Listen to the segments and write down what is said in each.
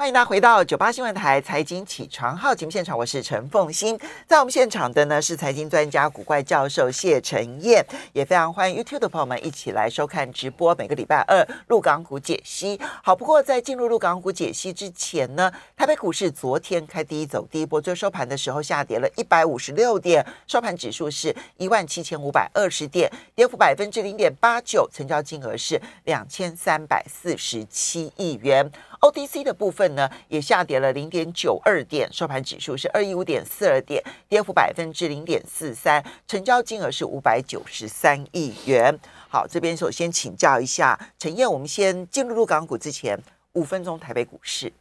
欢迎大家回到九八新闻台财经起床号节目现场，我是陈凤欣，在我们现场的呢是财经专家古怪教授谢晨燕，也非常欢迎 YouTube 的朋友们一起来收看直播，每个礼拜二陆港股解析。好，不过在进入陆港股解析之前呢，台北股市昨天开第一走第一波，最收盘的时候下跌了一百五十六点，收盘指数是一万七千五百二十点，跌幅百分之零点八九，成交金额是两千三百四十七亿元。OTC 的部分呢，也下跌了零点九二点，收盘指数是二一五点四二点，跌幅百分之零点四三，成交金额是五百九十三亿元。好，这边首先请教一下陈燕，我们先进入入港股之前，五分钟台北股市。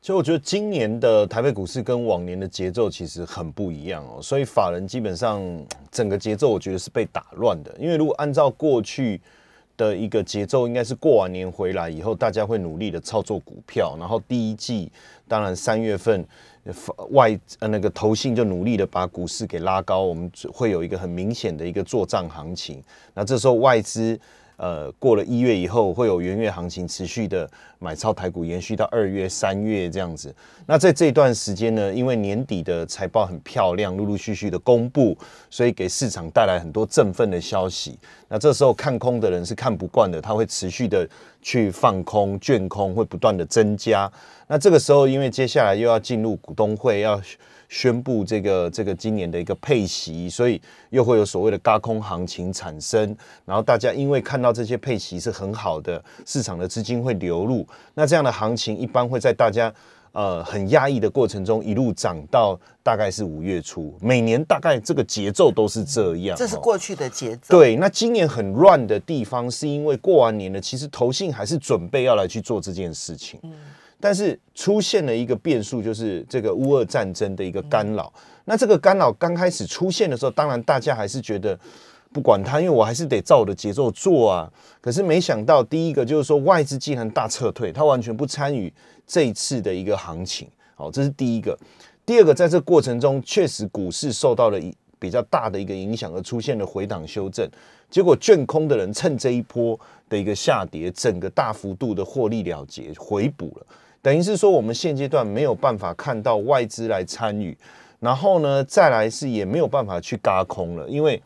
其实我觉得今年的台北股市跟往年的节奏其实很不一样哦，所以法人基本上整个节奏我觉得是被打乱的，因为如果按照过去。的一个节奏应该是过完年回来以后，大家会努力的操作股票，然后第一季当然三月份外呃那个投信就努力的把股市给拉高，我们会有一个很明显的一个做账行情，那这时候外资。呃，过了一月以后，会有元月行情持续的买超台股，延续到二月、三月这样子。那在这段时间呢，因为年底的财报很漂亮，陆陆续续的公布，所以给市场带来很多振奋的消息。那这时候看空的人是看不惯的，他会持续的去放空，卷空会不断的增加。那这个时候，因为接下来又要进入股东会，要。宣布这个这个今年的一个配息，所以又会有所谓的高空行情产生。然后大家因为看到这些配息是很好的，市场的资金会流入。那这样的行情一般会在大家呃很压抑的过程中一路涨到大概是五月初。每年大概这个节奏都是这样。这是过去的节奏。对，那今年很乱的地方是因为过完年了，其实投信还是准备要来去做这件事情。嗯。但是出现了一个变数，就是这个乌俄战争的一个干扰。那这个干扰刚开始出现的时候，当然大家还是觉得不管它，因为我还是得照我的节奏做啊。可是没想到，第一个就是说外资竟然大撤退，它完全不参与这一次的一个行情。好，这是第一个。第二个，在这过程中，确实股市受到了比较大的一个影响，而出现了回档修正。结果卷空的人趁这一波的一个下跌，整个大幅度的获利了结，回补了。等于是说，我们现阶段没有办法看到外资来参与，然后呢，再来是也没有办法去嘎空了，因为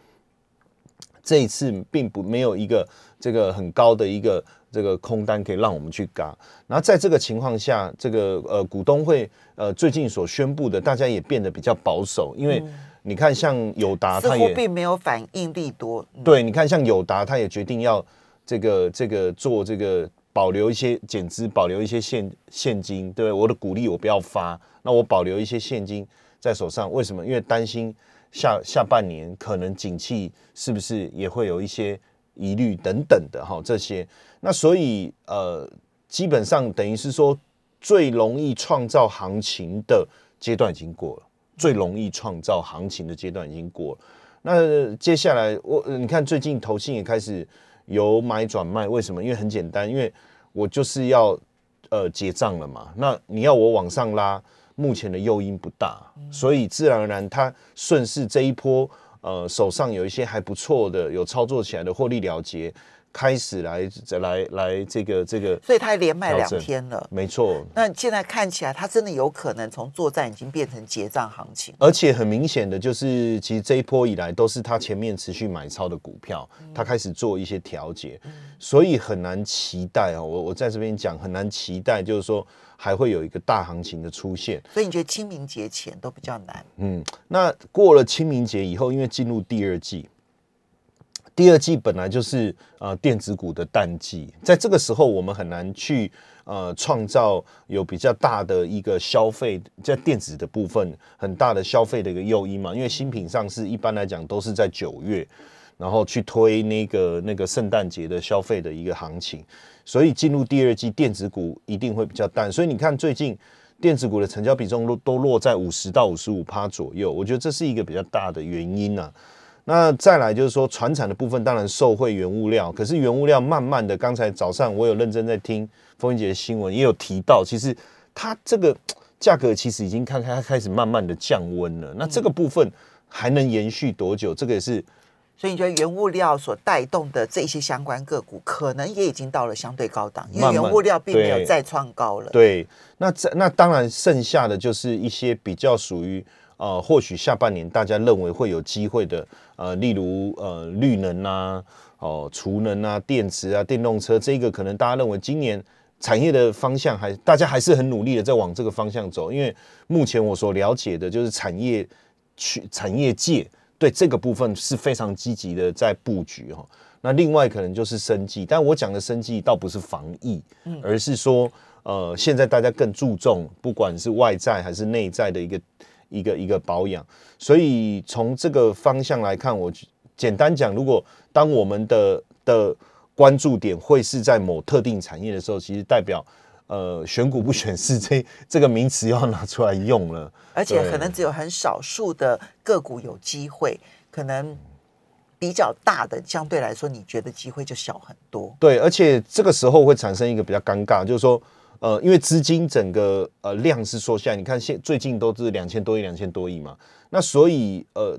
这一次并不没有一个这个很高的一个这个空单可以让我们去嘎。然后在这个情况下，这个呃股东会呃最近所宣布的，大家也变得比较保守，因为你看像友达，它也并没有反应力多。对，你看像友达，它也决定要这个这个做这个。保留一些减资，保留一些现现金，对我的鼓励我不要发，那我保留一些现金在手上，为什么？因为担心下下半年可能景气是不是也会有一些疑虑等等的哈，这些，那所以呃，基本上等于是说最容易创造行情的阶段已经过了，最容易创造行情的阶段已经过了，那接下来我你看最近投信也开始。由买转卖，为什么？因为很简单，因为我就是要呃结账了嘛。那你要我往上拉，目前的诱因不大，所以自然而然，它顺势这一波呃手上有一些还不错的，有操作起来的获利了结。开始来再来来这个这个，所以他连卖两天了，没错。那现在看起来，他真的有可能从作战已经变成结账行情，而且很明显的就是，其实这一波以来都是他前面持续买超的股票，他开始做一些调节，所以很难期待哦。我我在这边讲很难期待，就是说还会有一个大行情的出现。所以你觉得清明节前都比较难？嗯，那过了清明节以后，因为进入第二季。第二季本来就是呃电子股的淡季，在这个时候我们很难去呃创造有比较大的一个消费，在电子的部分很大的消费的一个诱因嘛，因为新品上市一般来讲都是在九月，然后去推那个那个圣诞节的消费的一个行情，所以进入第二季电子股一定会比较淡，所以你看最近电子股的成交比重都都落在五十到五十五趴左右，我觉得这是一个比较大的原因呢。那再来就是说，船产的部分当然受惠原物料，可是原物料慢慢的，刚才早上我有认真在听风云姐的新闻，也有提到，其实它这个价格其实已经开开开始慢慢的降温了。那这个部分还能延续多久？这个也是所以你觉得原物料所带动的这些相关个股，可能也已经到了相对高档，因为原物料并没有再创高了。对，那这那当然剩下的就是一些比较属于呃，或许下半年大家认为会有机会的，呃，例如呃绿能啊，哦储能啊，电池啊，电动车，这个可能大家认为今年产业的方向还大家还是很努力的在往这个方向走，因为目前我所了解的就是产业去产业界。对这个部分是非常积极的在布局哈，那另外可能就是生计，但我讲的生计倒不是防疫，而是说呃，现在大家更注重不管是外在还是内在的一个一个一个保养，所以从这个方向来看，我简单讲，如果当我们的的关注点会是在某特定产业的时候，其实代表。呃，选股不选市这这个名词要拿出来用了，而且可能只有很少数的个股有机会，可能比较大的相对来说，你觉得机会就小很多。对，而且这个时候会产生一个比较尴尬，就是说，呃，因为资金整个呃量是缩下，你看现最近都是两千多亿、两千多亿嘛，那所以呃，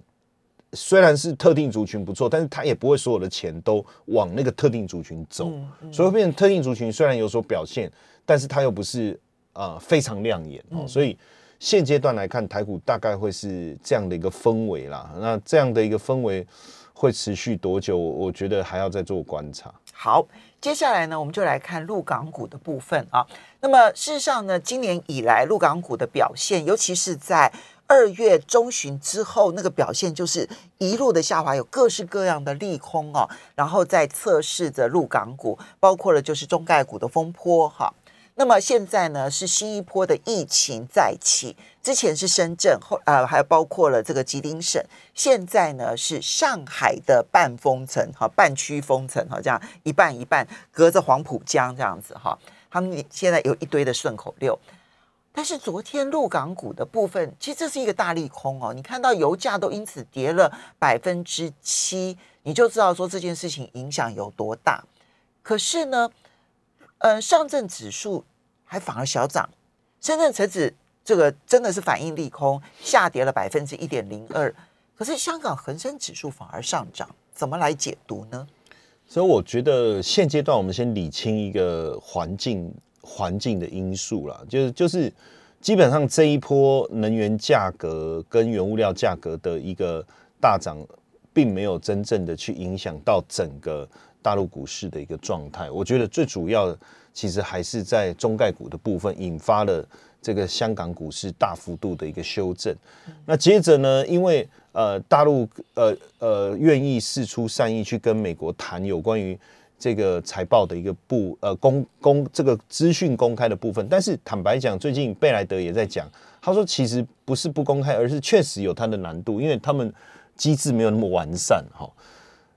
虽然是特定族群不错，但是它也不会所有的钱都往那个特定族群走，所以变成特定族群虽然有所表现。但是它又不是呃非常亮眼哦，所以现阶段来看，台股大概会是这样的一个氛围啦。那这样的一个氛围会持续多久？我觉得还要再做观察。好，接下来呢，我们就来看陆港股的部分啊。那么事实上呢，今年以来陆港股的表现，尤其是在二月中旬之后，那个表现就是一路的下滑，有各式各样的利空哦，然后在测试着陆港股，包括了就是中概股的风波哈。那么现在呢，是新一波的疫情再起。之前是深圳，后呃还包括了这个吉林省。现在呢是上海的半封城，哈，半区封城，哈，这样一半一半，隔着黄浦江这样子，哈。他们现在有一堆的顺口溜。但是昨天陆港股的部分，其实这是一个大利空哦。你看到油价都因此跌了百分之七，你就知道说这件事情影响有多大。可是呢？呃，上证指数还反而小涨，深圳成指这个真的是反应利空，下跌了百分之一点零二。可是香港恒生指数反而上涨，怎么来解读呢？所以我觉得现阶段我们先理清一个环境环境的因素啦，就是就是基本上这一波能源价格跟原物料价格的一个大涨，并没有真正的去影响到整个。大陆股市的一个状态，我觉得最主要其实还是在中概股的部分引发了这个香港股市大幅度的一个修正。那接着呢，因为呃大陆呃呃愿意释出善意去跟美国谈有关于这个财报的一个部呃公公这个资讯公开的部分，但是坦白讲，最近贝莱德也在讲，他说其实不是不公开，而是确实有它的难度，因为他们机制没有那么完善哈。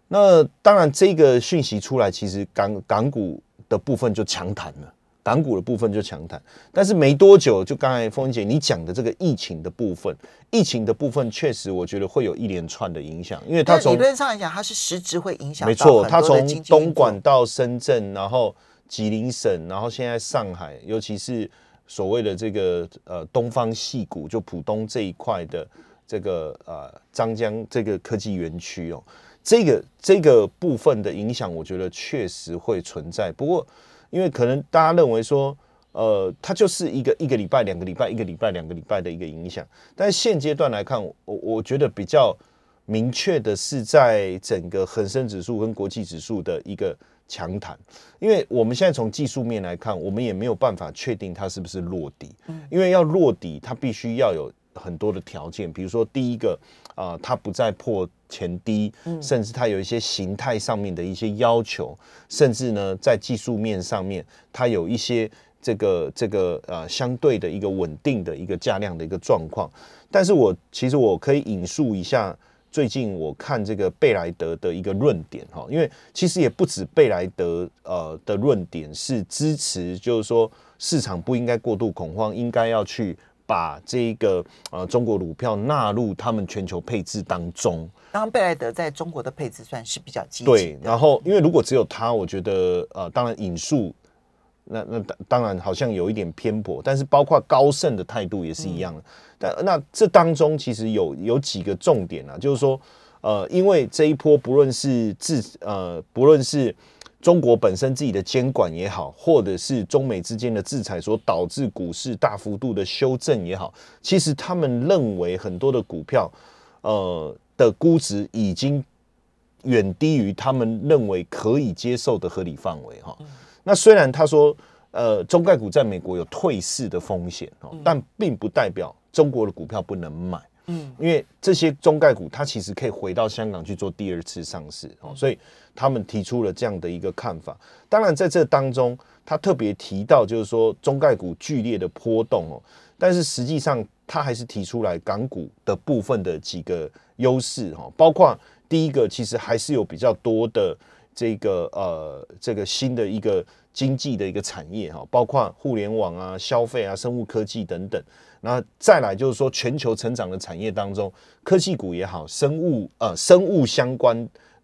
那当然，这个讯息出来，其实港港股的部分就强弹了，港股的部分就强弹。但是没多久，就刚才凤姐你讲的这个疫情的部分，疫情的部分确实，我觉得会有一连串的影响，因为它从理论上来讲，它是实质会影响。没错，它从东莞到深圳，然后吉林省，然后现在上海，尤其是所谓的这个呃东方系股，就浦东这一块的这个呃张江这个科技园区哦。这个这个部分的影响，我觉得确实会存在。不过，因为可能大家认为说，呃，它就是一个一个礼拜、两个礼拜、一个礼拜、两个礼拜的一个影响。但是现阶段来看，我我觉得比较明确的是，在整个恒生指数跟国际指数的一个强弹。因为我们现在从技术面来看，我们也没有办法确定它是不是落底。因为要落底，它必须要有很多的条件，比如说第一个。啊，它不再破前低，甚至它有一些形态上面的一些要求，甚至呢，在技术面上面，它有一些这个这个呃相对的一个稳定的一个价量的一个状况。但是我其实我可以引述一下最近我看这个贝莱德的一个论点哈，因为其实也不止贝莱德呃的论点是支持，就是说市场不应该过度恐慌，应该要去。把这个呃中国股票纳入他们全球配置当中。当然，贝莱德在中国的配置算是比较积极。对，然后因为如果只有他，我觉得呃，当然引述那那当当然好像有一点偏颇，但是包括高盛的态度也是一样的。但那这当中其实有有几个重点啊，就是说呃，因为这一波不论是自呃，不论是中国本身自己的监管也好，或者是中美之间的制裁所导致股市大幅度的修正也好，其实他们认为很多的股票，呃的估值已经远低于他们认为可以接受的合理范围哈。那虽然他说，呃，中概股在美国有退市的风险哦，但并不代表中国的股票不能买。嗯，因为这些中概股它其实可以回到香港去做第二次上市哦，所以他们提出了这样的一个看法。当然，在这当中，他特别提到就是说中概股剧烈的波动哦，但是实际上他还是提出来港股的部分的几个优势哈，包括第一个，其实还是有比较多的这个呃这个新的一个经济的一个产业哈，包括互联网啊、消费啊、生物科技等等。那再来就是说，全球成长的产业当中，科技股也好，生物呃生物相关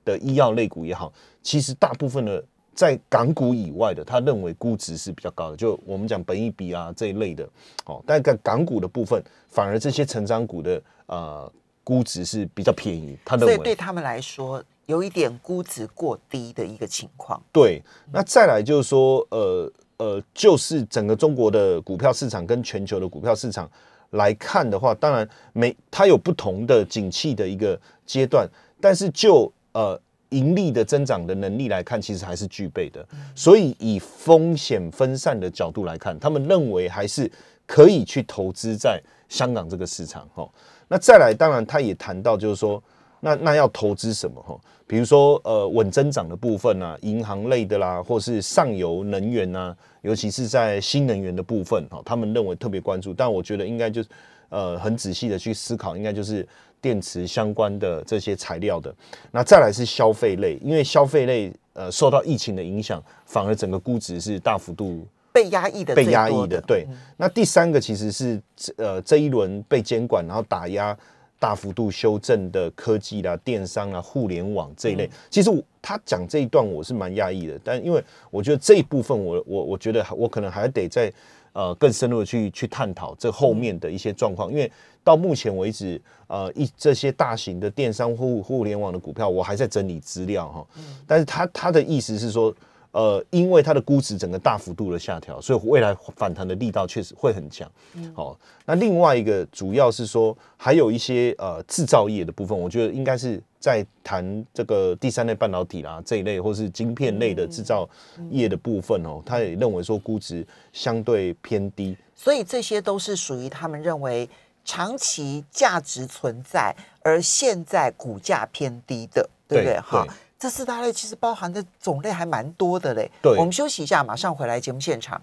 的医药类股也好，其实大部分的在港股以外的，他认为估值是比较高的，就我们讲本益比啊这一类的，哦，但在港股的部分，反而这些成长股的呃估值是比较便宜，他认为对他们来说有一点估值过低的一个情况。对，那再来就是说呃。呃，就是整个中国的股票市场跟全球的股票市场来看的话，当然每它有不同的景气的一个阶段，但是就呃盈利的增长的能力来看，其实还是具备的。所以以风险分散的角度来看，他们认为还是可以去投资在香港这个市场。哈，那再来，当然他也谈到，就是说。那那要投资什么哈？比如说呃稳增长的部分啊，银行类的啦，或是上游能源啊，尤其是在新能源的部分哈，他们认为特别关注。但我觉得应该就是呃很仔细的去思考，应该就是电池相关的这些材料的。那再来是消费类，因为消费类呃受到疫情的影响，反而整个估值是大幅度被压抑的，被压抑的。对，那第三个其实是呃这一轮被监管，然后打压。大幅度修正的科技啦、电商啊、互联网这一类，其实他讲这一段我是蛮讶异的，但因为我觉得这一部分我我我觉得我可能还得再呃更深入的去去探讨这后面的一些状况，因为到目前为止呃一这些大型的电商互互联网的股票我还在整理资料哈，但是他他的意思是说。呃，因为它的估值整个大幅度的下调，所以未来反弹的力道确实会很强。好，那另外一个主要是说，还有一些呃制造业的部分，我觉得应该是在谈这个第三类半导体啦这一类，或是晶片类的制造业的部分哦，他也认为说估值相对偏低，所以这些都是属于他们认为长期价值存在，而现在股价偏低的，对不对？哈。这四大类其实包含的种类还蛮多的嘞。对，我们休息一下，马上回来节目现场。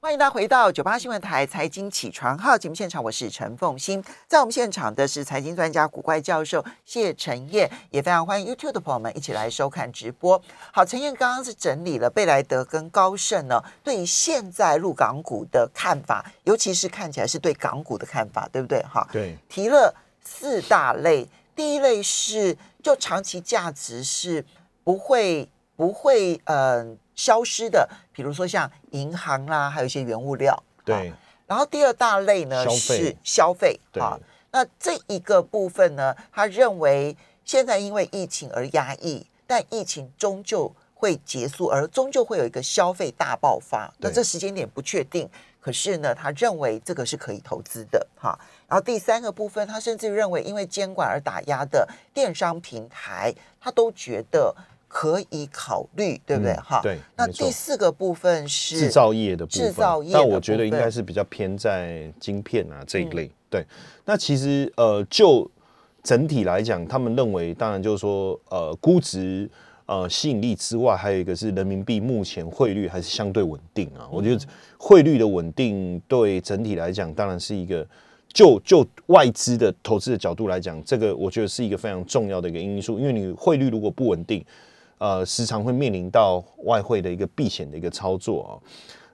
欢迎大家回到九八新闻台财经起床号节目现场，我是陈凤欣。在我们现场的是财经专家古怪教授谢晨燕，也非常欢迎 YouTube 的朋友们一起来收看直播。好，陈燕刚刚是整理了贝莱德跟高盛呢对于现在入港股的看法，尤其是看起来是对港股的看法，对不对？哈，对，提了四大类，第一类是。就长期价值是不会不会呃消失的，比如说像银行啦，还有一些原物料。对。然后第二大类呢是消费啊。那这一个部分呢，他认为现在因为疫情而压抑，但疫情终究会结束，而终究会有一个消费大爆发。那这时间点不确定。可是呢，他认为这个是可以投资的哈。然后第三个部分，他甚至认为因为监管而打压的电商平台，他都觉得可以考虑，对不对？哈。对。那第四个部分是制造业的部分，制造业。那我觉得应该是比较偏在晶片啊这一类。对。那其实呃，就整体来讲，他们认为，当然就是说呃，估值。呃，吸引力之外，还有一个是人民币目前汇率还是相对稳定啊。我觉得汇率的稳定对整体来讲，当然是一个就就外资的投资的角度来讲，这个我觉得是一个非常重要的一个因素。因为你汇率如果不稳定，呃，时常会面临到外汇的一个避险的一个操作啊。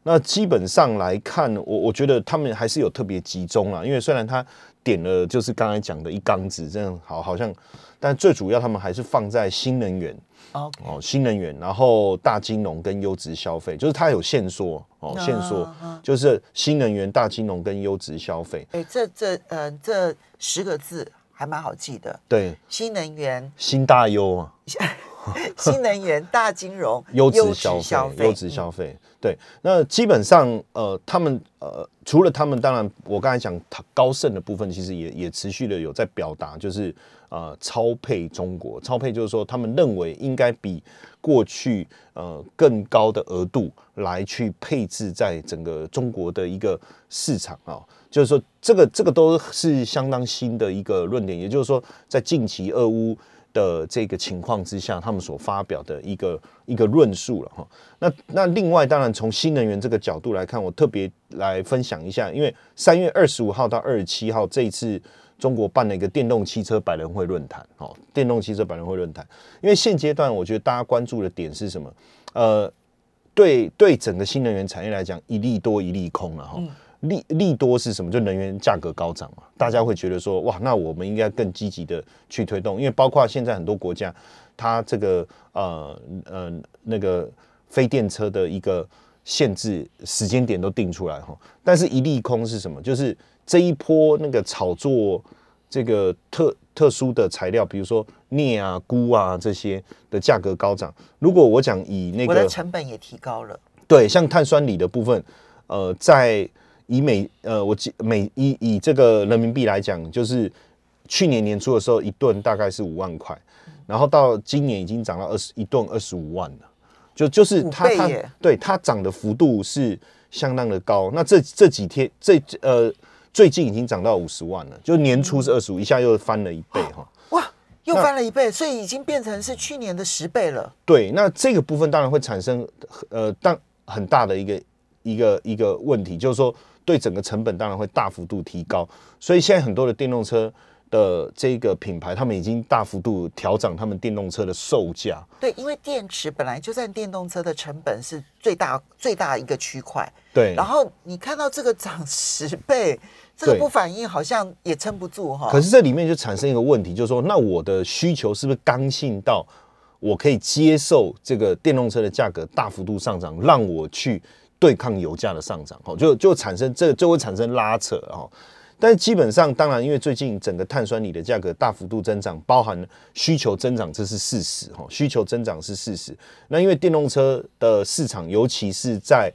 那基本上来看，我我觉得他们还是有特别集中啊。因为虽然他点了就是刚才讲的一缸子这样，好好像，但最主要他们还是放在新能源。哦，新能源，然后大金融跟优质消费，就是它有限缩哦，限缩就是新能源、大金融跟优质消费。哎，这这呃这十个字还蛮好记的，对，新能源、新大优啊，新能源、大金融、优质消费、优质消费。对，那基本上呃，他们呃，除了他们，当然我刚才讲高盛的部分，其实也也持续的有在表达，就是呃，超配中国，超配就是说，他们认为应该比过去呃更高的额度来去配置在整个中国的一个市场啊，就是说这个这个都是相当新的一个论点，也就是说，在近期俄乌。的这个情况之下，他们所发表的一个一个论述了哈。那那另外，当然从新能源这个角度来看，我特别来分享一下，因为三月二十五号到二十七号这一次中国办了一个电动汽车百人会论坛哦，电动汽车百人会论坛。因为现阶段我觉得大家关注的点是什么？呃，对对，整个新能源产业来讲，一利多一利空了哈。利利多是什么？就能源价格高涨嘛，大家会觉得说，哇，那我们应该更积极的去推动，因为包括现在很多国家，它这个呃呃那个非电车的一个限制时间点都定出来哈。但是，一利空是什么？就是这一波那个炒作这个特特殊的材料，比如说镍啊、钴啊这些的价格高涨。如果我讲以那个成本也提高了，对，像碳酸锂的部分，呃，在以每呃，我记每以以这个人民币来讲，就是去年年初的时候，一吨大概是五万块，然后到今年已经涨到二十一吨二十五万了，就就是它它对它涨的幅度是相当的高。那这这几天这呃最近已经涨到五十万了，就年初是二十五，一下又翻了一倍哈。哇，又翻了一倍，所以已经变成是去年的十倍了。对，那这个部分当然会产生呃，当很大的一个一个一个问题，就是说。对整个成本当然会大幅度提高，所以现在很多的电动车的这个品牌，他们已经大幅度调整他们电动车的售价。对，因为电池本来就占电动车的成本是最大最大一个区块。对，然后你看到这个涨十倍，这个不反应好像也撑不住哈。可是这里面就产生一个问题，就是说，那我的需求是不是刚性到我可以接受这个电动车的价格大幅度上涨，让我去？对抗油价的上涨，哦，就就产生这就会产生拉扯，哦。但是基本上，当然，因为最近整个碳酸锂的价格大幅度增长，包含需求增长，这是事实，哈，需求增长是事实。那因为电动车的市场，尤其是在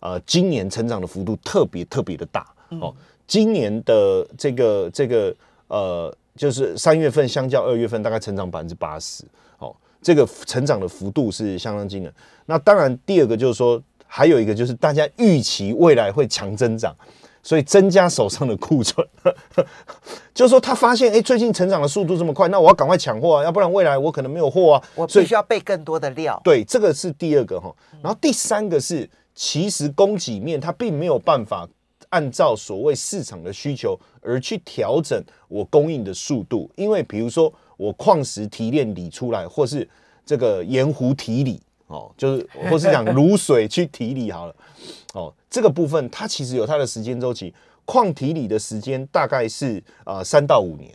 呃今年成长的幅度特别特别的大，哦，今年的这个这个呃，就是三月份相较二月份大概成长百分之八十，哦，这个成长的幅度是相当惊人。那当然，第二个就是说。还有一个就是大家预期未来会强增长，所以增加手上的库存，就是说他发现哎，最近成长的速度这么快，那我要赶快抢货啊，要不然未来我可能没有货啊，我必须要备更多的料。对，这个是第二个哈，然后第三个是，其实供给面它并没有办法按照所谓市场的需求而去调整我供应的速度，因为比如说我矿石提炼理出来，或是这个盐湖提锂。哦，就是或是讲卤水去提锂好了，哦，这个部分它其实有它的时间周期，矿提锂的时间大概是呃三到五年，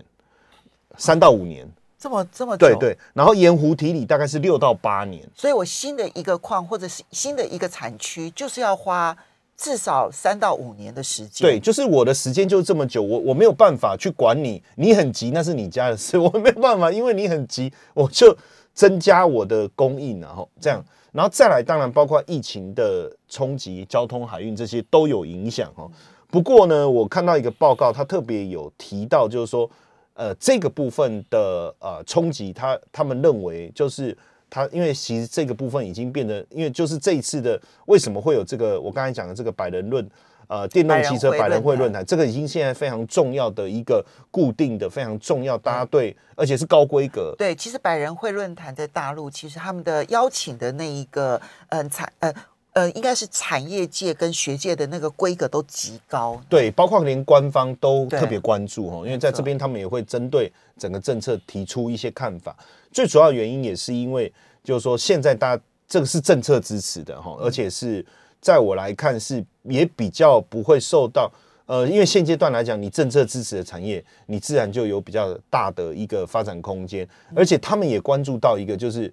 三到五年，这么这么对对，然后盐湖提锂大概是六到八年，所以我新的一个矿或者是新的一个产区，就是要花至少三到五年的时间，对，就是我的时间就这么久，我我没有办法去管你，你很急那是你家的事，我没有办法，因为你很急，我就。增加我的供应，然后这样，然后再来，当然包括疫情的冲击、交通、海运这些都有影响哦。不过呢，我看到一个报告，他特别有提到，就是说，呃，这个部分的呃冲击，他他们认为就是他，因为其实这个部分已经变得，因为就是这一次的为什么会有这个我刚才讲的这个百人论。呃，电动汽车百人会论坛，这个已经现在非常重要的一个固定的、非常重要，大家对，而且是高规格。对，其实百人会论坛在大陆，其实他们的邀请的那一个，嗯，产，呃，呃，应该是产业界跟学界的那个规格都极高。对，包括连官方都特别关注哈，因为在这边他们也会针对整个政策提出一些看法。最主要原因也是因为，就是说现在大家这个是政策支持的哈，而且是。在我来看是也比较不会受到，呃，因为现阶段来讲，你政策支持的产业，你自然就有比较大的一个发展空间，而且他们也关注到一个，就是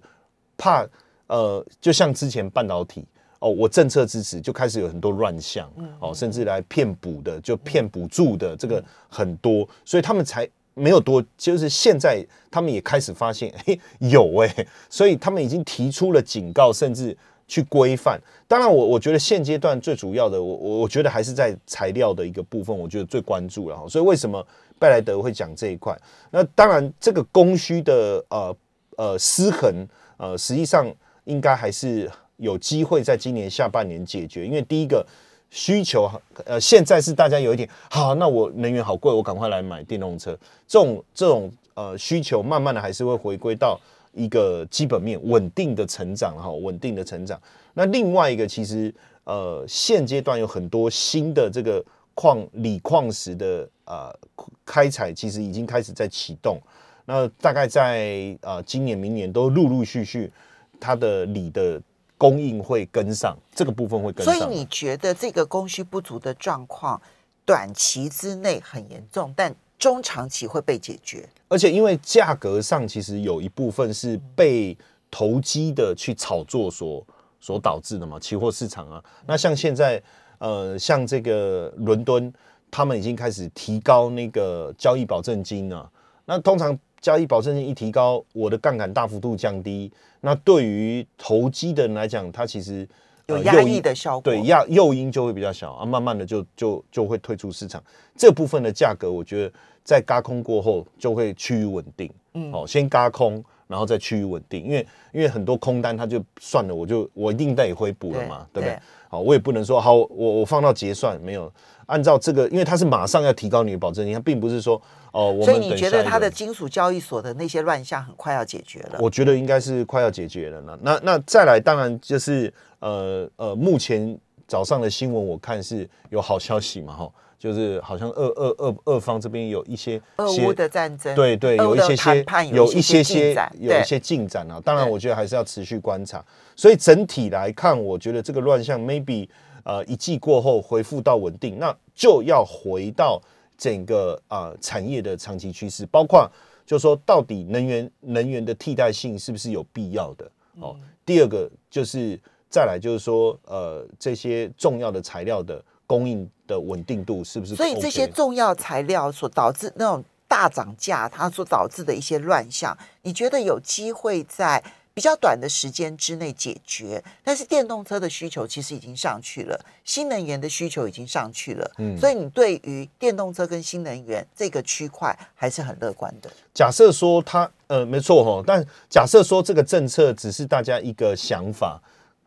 怕，呃，就像之前半导体，哦，我政策支持就开始有很多乱象，哦，甚至来骗补的，就骗补助的这个很多，所以他们才没有多，就是现在他们也开始发现，嘿，有哎、所以他们已经提出了警告，甚至去规范。当然我，我觉得现阶段最主要的，我我我觉得还是在材料的一个部分，我觉得最关注了哈。所以为什么贝莱德会讲这一块？那当然，这个供需的呃呃失衡，呃，实际上应该还是有机会在今年下半年解决，因为第一个。需求呃，现在是大家有一点好，那我能源好贵，我赶快来买电动车。这种这种呃需求，慢慢的还是会回归到一个基本面稳定的成长哈，稳定的成长。那另外一个，其实呃现阶段有很多新的这个矿锂矿石的呃开采，其实已经开始在启动。那大概在呃今年、明年都陆陆续续，它的锂的。供应会跟上，这个部分会跟上。所以你觉得这个供需不足的状况，短期之内很严重，但中长期会被解决？而且因为价格上其实有一部分是被投机的去炒作所所导致的嘛，期货市场啊。那像现在呃，像这个伦敦，他们已经开始提高那个交易保证金了。那通常交易保证金一提高，我的杠杆大幅度降低。那对于投机的人来讲，它其实有压抑的效果，对压诱因就会比较小啊，慢慢的就就就会退出市场。这部分的价格，我觉得在嘎空过后就会趋于稳定。嗯，哦，先嘎空，然后再趋于稳定，因为因为很多空单它就算了，我就我一定得回补了嘛，对不对？好，我也不能说好，我我放到结算没有。按照这个，因为它是马上要提高你的保证金，它并不是说哦，我所以你觉得它的金属交易所的那些乱象很快要解决了？我觉得应该是快要解决了呢。那那再来，当然就是呃呃，目前早上的新闻我看是有好消息嘛，哈，就是好像二二二二方这边有一些俄乌的战争，对对，有一些些有一些些有一些进展啊。当然，我觉得还是要持续观察。所以整体来看，我觉得这个乱象 maybe。呃，一季过后恢复到稳定，那就要回到整个啊产业的长期趋势，包括就说到底能源能源的替代性是不是有必要的？哦，第二个就是再来就是说，呃，这些重要的材料的供应的稳定度是不是？所以这些重要材料所导致那种大涨价，它所导致的一些乱象，你觉得有机会在？比较短的时间之内解决，但是电动车的需求其实已经上去了，新能源的需求已经上去了，嗯，所以你对于电动车跟新能源这个区块还是很乐观的。假设说它呃没错哈，但假设说这个政策只是大家一个想法，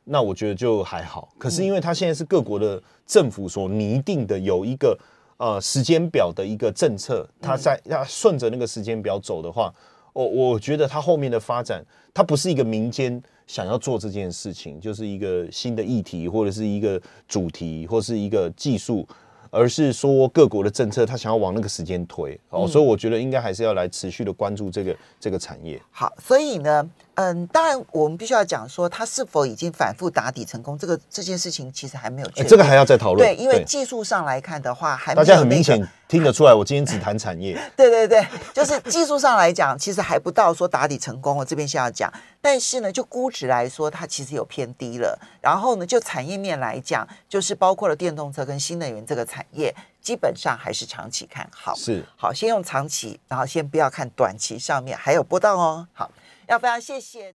那我觉得就还好。可是因为它现在是各国的政府所拟定的有一个呃时间表的一个政策，它在要顺着那个时间表走的话。我我觉得它后面的发展，它不是一个民间想要做这件事情，就是一个新的议题，或者是一个主题，或是一个技术，而是说各国的政策，它想要往那个时间推。哦，所以我觉得应该还是要来持续的关注这个这个产业。好，所以呢。嗯，当然，我们必须要讲说，它是否已经反复打底成功，这个这件事情其实还没有确定，这个还要再讨论。对，因为技术上来看的话，还大家很明显听得出来，我今天只谈产业。对对对，就是技术上来讲，其实还不到说打底成功。我这边先要讲，但是呢，就估值来说，它其实有偏低了。然后呢，就产业面来讲，就是包括了电动车跟新能源这个产业，基本上还是长期看好。是，好，先用长期，然后先不要看短期上面还有波动哦。好。要不要谢谢。